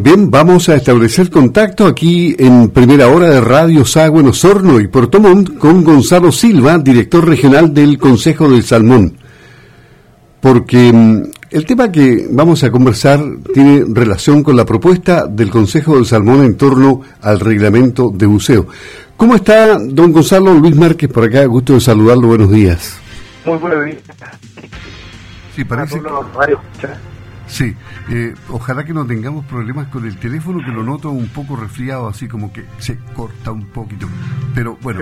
Bien, vamos a establecer contacto aquí en primera hora de Radio Sagüen Osorno y Puerto Montt con Gonzalo Silva, director regional del Consejo del Salmón. Porque mm, el tema que vamos a conversar tiene relación con la propuesta del Consejo del Salmón en torno al reglamento de buceo. ¿Cómo está don Gonzalo Luis Márquez por acá? Gusto de saludarlo, buenos días. Muy buenos días. Sí, parece que... Sí, eh, ojalá que no tengamos problemas con el teléfono, que lo noto un poco resfriado, así como que se corta un poquito. Pero bueno,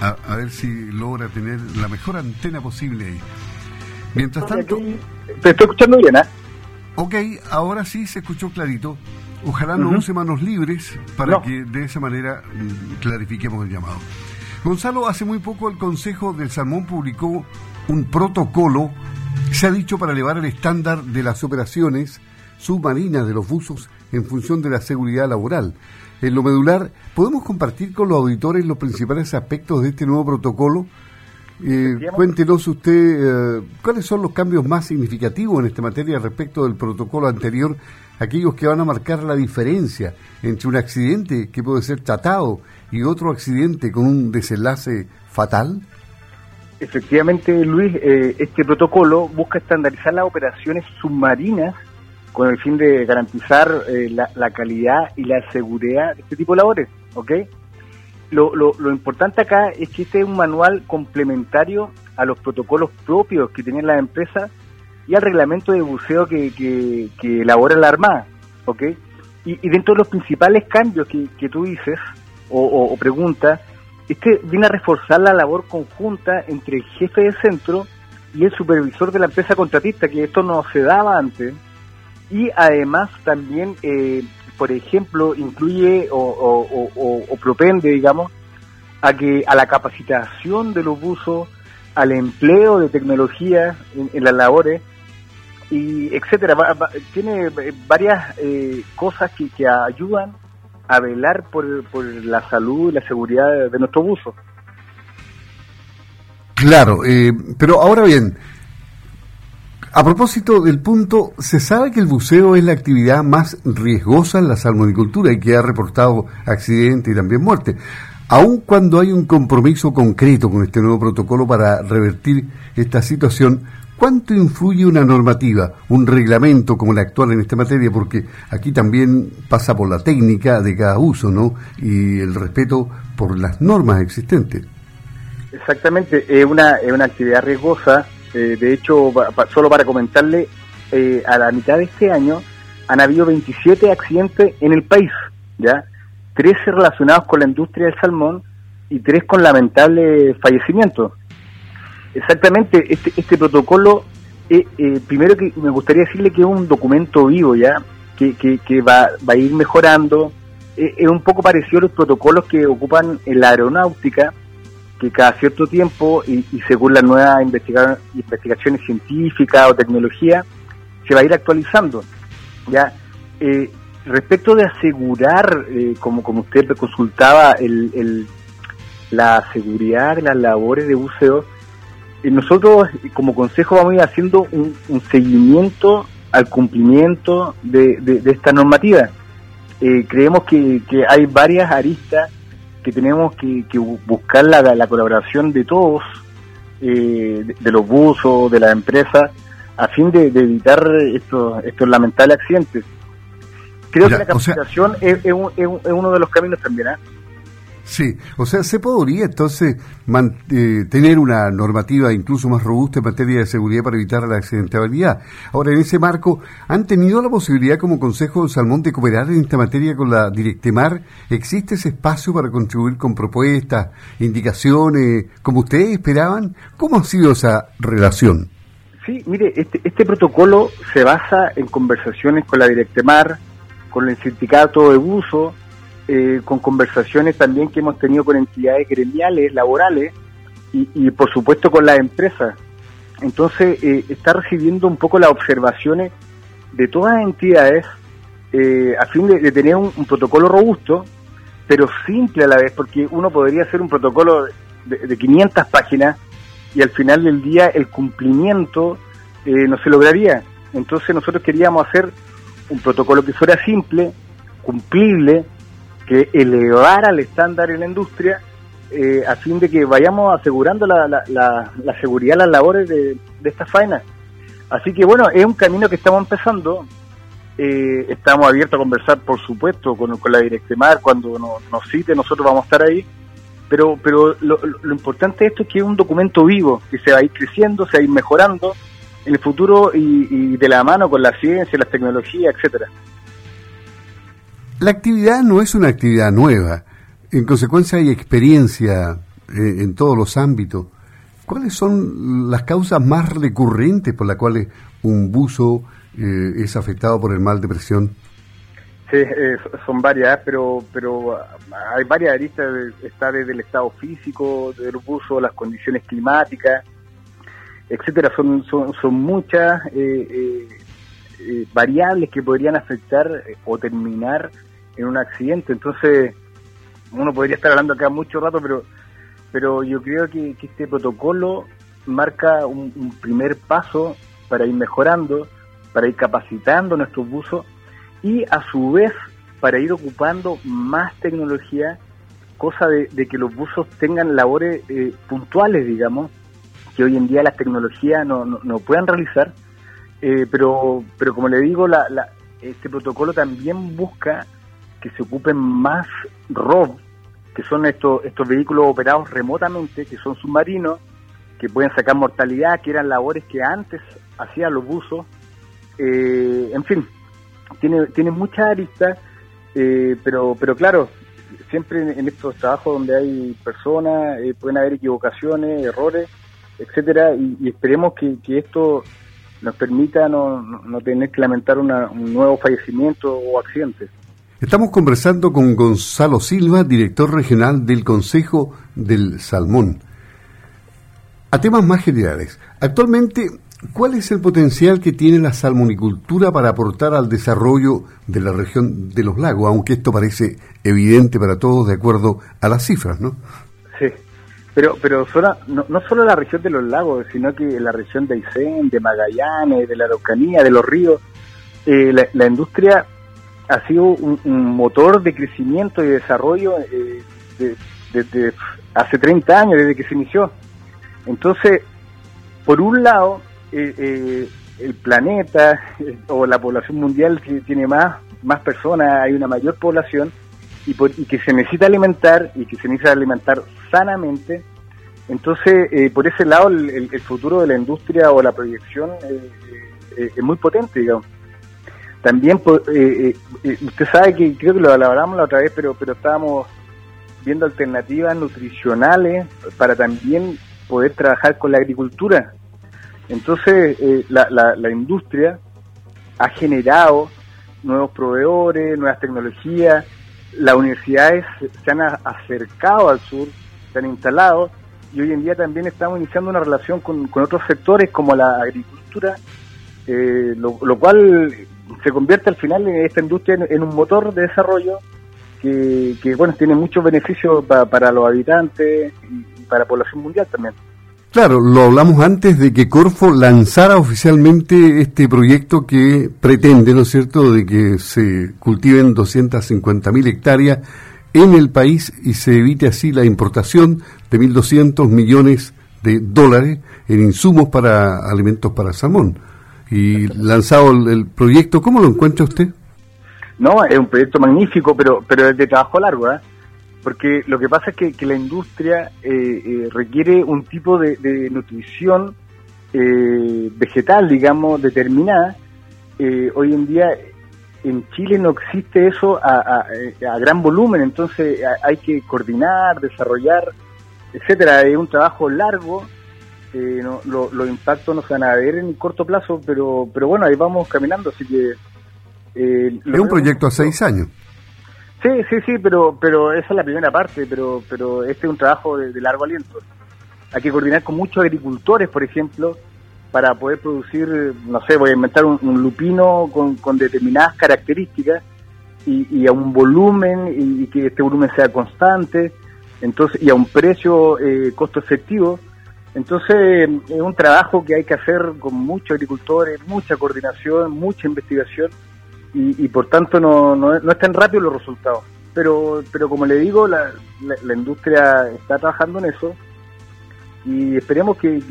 a, ver si logra tener la mejor antena posible ahí. Mientras tanto... Te estoy escuchando bien, ¿eh? Ok, ahora sí se escuchó clarito. Ojalá no use manos libres para que de esa manera mm, clarifiquemos el llamado. Gonzalo, hace muy poco el Consejo del Salmón publicó un protocolo se ha dicho para elevar el estándar de las operaciones submarinas de los buzos en función de la seguridad laboral. En lo medular, ¿podemos compartir con los auditores los principales aspectos de este nuevo protocolo? Eh, cuéntenos usted eh, cuáles son los cambios más significativos en esta materia respecto del protocolo anterior, aquellos que van a marcar la diferencia entre un accidente que puede ser tratado y otro accidente con un desenlace fatal. Efectivamente, Luis, eh, este protocolo busca estandarizar las operaciones submarinas con el fin de garantizar eh, la, calidad y la seguridad de este tipo de labores, ¿ok? Lo, lo, importante acá es que este es un manual complementario a los protocolos propios que tienen las empresas y al reglamento de buceo que, que, elabora la Armada, ¿ok? Y, dentro de los principales cambios que, que tú dices o, o, o preguntas, este viene a reforzar la labor conjunta entre el jefe de centro y el supervisor de la empresa contratista, que esto no se daba antes. Y además también, eh, por ejemplo, incluye o, propende, digamos, a que a la capacitación de los buzos, al empleo de tecnología en, las labores, y etcétera. tiene varias eh, cosas que, que ayudan a velar por, la salud y la seguridad de, nuestro buzo. Claro, eh, pero ahora bien, a propósito del punto, se sabe que el buceo es la actividad más riesgosa en la salmonicultura y que ha reportado accidentes y también muertes. Aun cuando hay un compromiso concreto con este nuevo protocolo para revertir esta situación, ¿Cuánto influye una normativa, un reglamento como el actual en esta materia? Porque aquí también pasa por la técnica de cada uso, ¿no? Y el respeto por las normas existentes. Exactamente, es una, es una actividad riesgosa. Eh, de hecho, solo para comentarle, eh, a la mitad de este año han habido 27 accidentes en el país, ¿ya? 13 relacionados con la industria del salmón y 3 con lamentables fallecimientos. Exactamente, este, este protocolo, eh, eh, primero que me gustaría decirle que es un documento vivo ya, que, que, va, va a ir mejorando, eh, es un poco parecido a los protocolos que ocupan en la aeronáutica, que cada cierto tiempo y, según las nuevas investigaciones científicas o tecnología, se va a ir actualizando. ya Respecto de asegurar, como, como usted consultaba, el, el, la seguridad de las labores de buceo, nosotros como consejo vamos a ir haciendo un, seguimiento al cumplimiento de, esta normativa. Eh, creemos que, hay varias aristas que tenemos que, buscar la, colaboración de todos, eh, de, los buzos, de las empresas, a fin de, evitar estos, estos lamentables accidentes. Creo que la capacitación es, uno de los caminos también. ¿eh? Sí, o sea, se podría entonces eh, tener una normativa incluso más robusta en materia de seguridad para evitar la accidentabilidad. Ahora, en ese marco, ¿han tenido la posibilidad como Consejo de Salmón de cooperar en esta materia con la Directemar? ¿Existe ese espacio para contribuir con propuestas, indicaciones, como ustedes esperaban? ¿Cómo ha sido esa relación? Sí, mire, este, este protocolo se basa en conversaciones con la Directemar, con el sindicato de buzo, eh, con conversaciones también que hemos tenido con entidades gremiales, laborales y, por supuesto con las empresas. Entonces eh, está recibiendo un poco las observaciones de todas las entidades eh, a fin de, tener un, protocolo robusto, pero simple a la vez, porque uno podría hacer un protocolo de, de 500 páginas y al final del día el cumplimiento no se lograría. Entonces nosotros queríamos hacer un protocolo que fuera simple, cumplible, que elevara el estándar en la industria eh, a fin de que vayamos asegurando la, la, la, seguridad de las labores de, de estas faenas. Así que bueno, es un camino que estamos empezando. Eh, estamos abiertos a conversar, por supuesto, con, con la Directemar. Cuando nos, cite, nosotros vamos a estar ahí. Pero, pero lo, lo, importante de esto es que es un documento vivo, que se va a ir creciendo, se va a ir mejorando en el futuro y, y de la mano con la ciencia, las tecnologías, etcétera. La actividad no es una actividad nueva. En consecuencia hay experiencia eh, en todos los ámbitos. ¿Cuáles son las causas más recurrentes por las cuales un buzo eh, es afectado por el mal de presión? Sí, eh, son varias, pero pero hay varias aristas. Está desde el estado físico del buzo, las condiciones climáticas, etcétera. Son, son, son muchas variables que podrían afectar o terminar en un accidente. Entonces, uno podría estar hablando acá mucho rato, pero, pero yo creo que, este protocolo marca un, primer paso para ir mejorando, para ir capacitando nuestros buzos y a su vez para ir ocupando más tecnología, cosa de, que los buzos tengan labores eh, puntuales, digamos, que hoy en día las tecnologías no, no, puedan realizar, eh, pero, pero como le digo, la, la, este protocolo también busca que se ocupen más ROV, que son estos, estos vehículos operados remotamente, que son submarinos, que pueden sacar mortalidad, que eran labores que antes hacían los buzos. Eh, en fin, tiene, tiene muchas aristas, eh, pero, pero claro, siempre en, estos trabajos donde hay personas, eh, pueden haber equivocaciones, errores, etcétera, y, esperemos que, esto nos permita no, no, tener que lamentar un nuevo fallecimiento o accidente. Estamos conversando con Gonzalo Silva, director regional del Consejo del Salmón. A temas más generales, actualmente, ¿cuál es el potencial que tiene la salmonicultura para aportar al desarrollo de la región de los lagos? Aunque esto parece evidente para todos de acuerdo a las cifras, ¿no? Sí, pero, pero no, no, solo la región de los lagos, sino que la región de Aysén, de Magallanes, de la Araucanía, de los ríos, eh, la industria ha sido un, motor de crecimiento y desarrollo eh, desde hace 30 años, desde que se inició. Entonces, por un lado, eh, eh, el planeta o la población mundial tiene más, más personas, hay una mayor población y, que se necesita alimentar y que se necesita alimentar sanamente. Entonces, por ese lado, el, el, futuro de la industria o la proyección es muy potente, digamos. También, pues, eh, eh, usted sabe que creo que lo hablamos la otra vez, pero, pero estábamos viendo alternativas nutricionales para también poder trabajar con la agricultura. Entonces, eh, la, la, industria ha generado nuevos proveedores, nuevas tecnologías, las universidades se han acercado al sur, se han instalado y hoy en día también estamos iniciando una relación con, con otros sectores como la agricultura, lo, lo, cual se convierte al final en esta industria en, un motor de desarrollo que, bueno tiene muchos beneficios para los habitantes y para la población mundial también. Claro, lo hablamos antes de que Corfo lanzara oficialmente este proyecto que pretende, ¿no es cierto?, de que se cultiven 250.000 hectáreas en el país y se evite así la importación de 1.200 millones de dólares en insumos para alimentos para salmón y lanzado el, proyecto. ¿Cómo lo encuentra usted? No, es un proyecto magnífico, pero pero es de trabajo largo, ¿eh? porque lo que pasa es que, la industria eh, eh, requiere un tipo de, nutrición eh, vegetal, digamos, determinada. hoy en día en Chile no existe eso a, a, gran volumen, entonces hay que coordinar, desarrollar, etcétera. Es un trabajo largo eh, no, los impactos no se van a ver en corto plazo, pero, pero bueno, ahí vamos caminando, así que... Eh, es un proyecto a seis años. Sí, sí, sí, pero, pero esa es la primera parte, pero, pero este es un trabajo de, largo aliento. Hay que coordinar con muchos agricultores, por ejemplo, para poder producir, no sé, voy a inventar un, lupino con, con, determinadas características y, a un volumen y, que este volumen sea constante, entonces y a un precio eh, costo efectivo entonces es un trabajo que hay que hacer con muchos agricultores, mucha coordinación, mucha investigación y, por tanto no, no, no es tan rápido los resultados. Pero, pero como le digo, la, la, industria está trabajando en eso y esperemos que,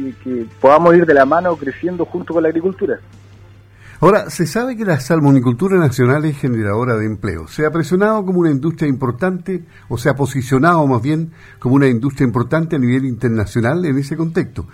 podamos ir de la mano creciendo junto con la agricultura. Ahora, se sabe que la salmonicultura nacional es generadora de empleo. Se ha presionado como una industria importante, o se ha posicionado más bien como una industria importante a nivel internacional en ese contexto.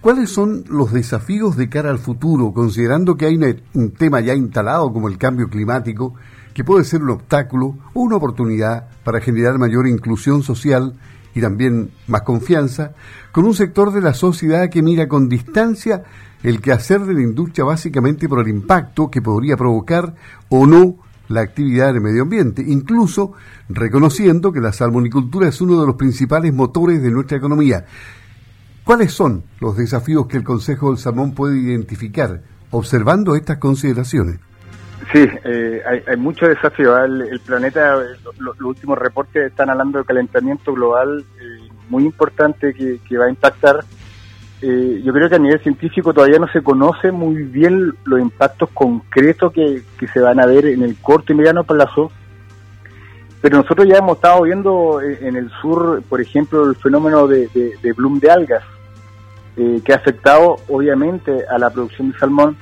¿Cuáles son los desafíos de cara al futuro, considerando que hay un tema ya instalado como el cambio climático, que puede ser un obstáculo o una oportunidad para generar mayor inclusión social y también más confianza, con un sector de la sociedad que mira con distancia el quehacer de la industria básicamente por el impacto que podría provocar o no la actividad en el medio ambiente, incluso reconociendo que la salmonicultura es uno de los principales motores de nuestra economía. ¿Cuáles son los desafíos que el Consejo del Salmón puede identificar observando estas consideraciones? Sí, eh, hay, muchos desafíos. El, planeta, los últimos reportes están hablando de calentamiento global eh, muy importante que, va a impactar. Eh, yo creo que a nivel científico todavía no se conoce muy bien los impactos concretos que, se van a ver en el corto y mediano plazo, pero nosotros ya hemos estado viendo en el sur, por ejemplo, el fenómeno de, de bloom de algas, eh, que ha afectado obviamente a la producción de salmón,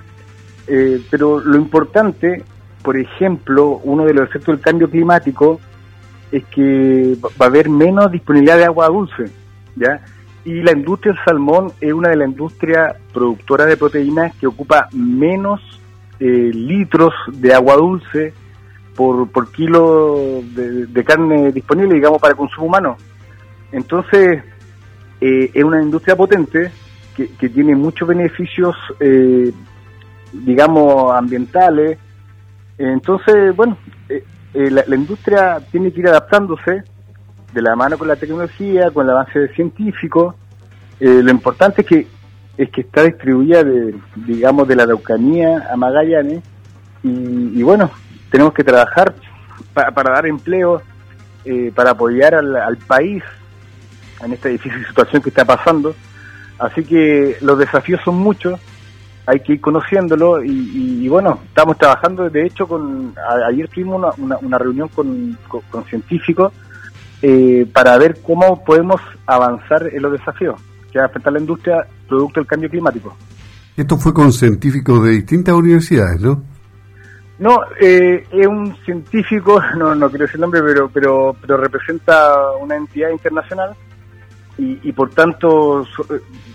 eh, pero lo importante, por ejemplo, uno de los efectos del cambio climático es que va a haber menos disponibilidad de agua dulce, ¿ya? Y la industria del salmón es una de las industrias productoras de proteínas que ocupa menos eh, litros de agua dulce por, por kilo de, carne disponible, digamos, para consumo humano. Entonces, eh, es una industria potente que, tiene muchos beneficios, eh, digamos, ambientales. Entonces, bueno, eh, la, industria tiene que ir adaptándose de la mano con la tecnología, con el avance científico. lo importante es que es que está distribuida, de, digamos, de la Araucanía a Magallanes. Y, bueno, tenemos que trabajar para dar empleo, para apoyar al país en esta difícil situación que está pasando. Así que los desafíos son muchos, hay que ir conociéndolo y, bueno, estamos trabajando, de hecho, con ayer tuvimos una, reunión con, científicos eh, para ver cómo podemos avanzar en los desafíos que va a afectar la industria producto del cambio climático. Esto fue con científicos de distintas universidades, ¿no? No, eh, es un científico, no, no quiero decir el nombre, pero, pero, pero representa una entidad internacional y, por tanto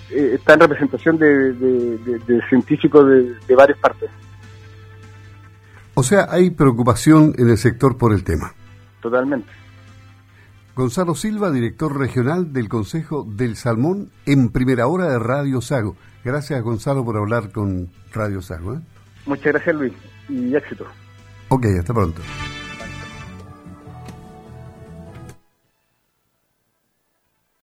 eh, está en representación de, científicos de, varias partes. O sea, hay preocupación en el sector por el tema. Totalmente. Gonzalo Silva, director regional del Consejo del Salmón en primera hora de Radio Sago. Gracias, Gonzalo, por hablar con Radio Sago. ¿eh? Muchas gracias, Luis, y éxito. Ok, hasta pronto.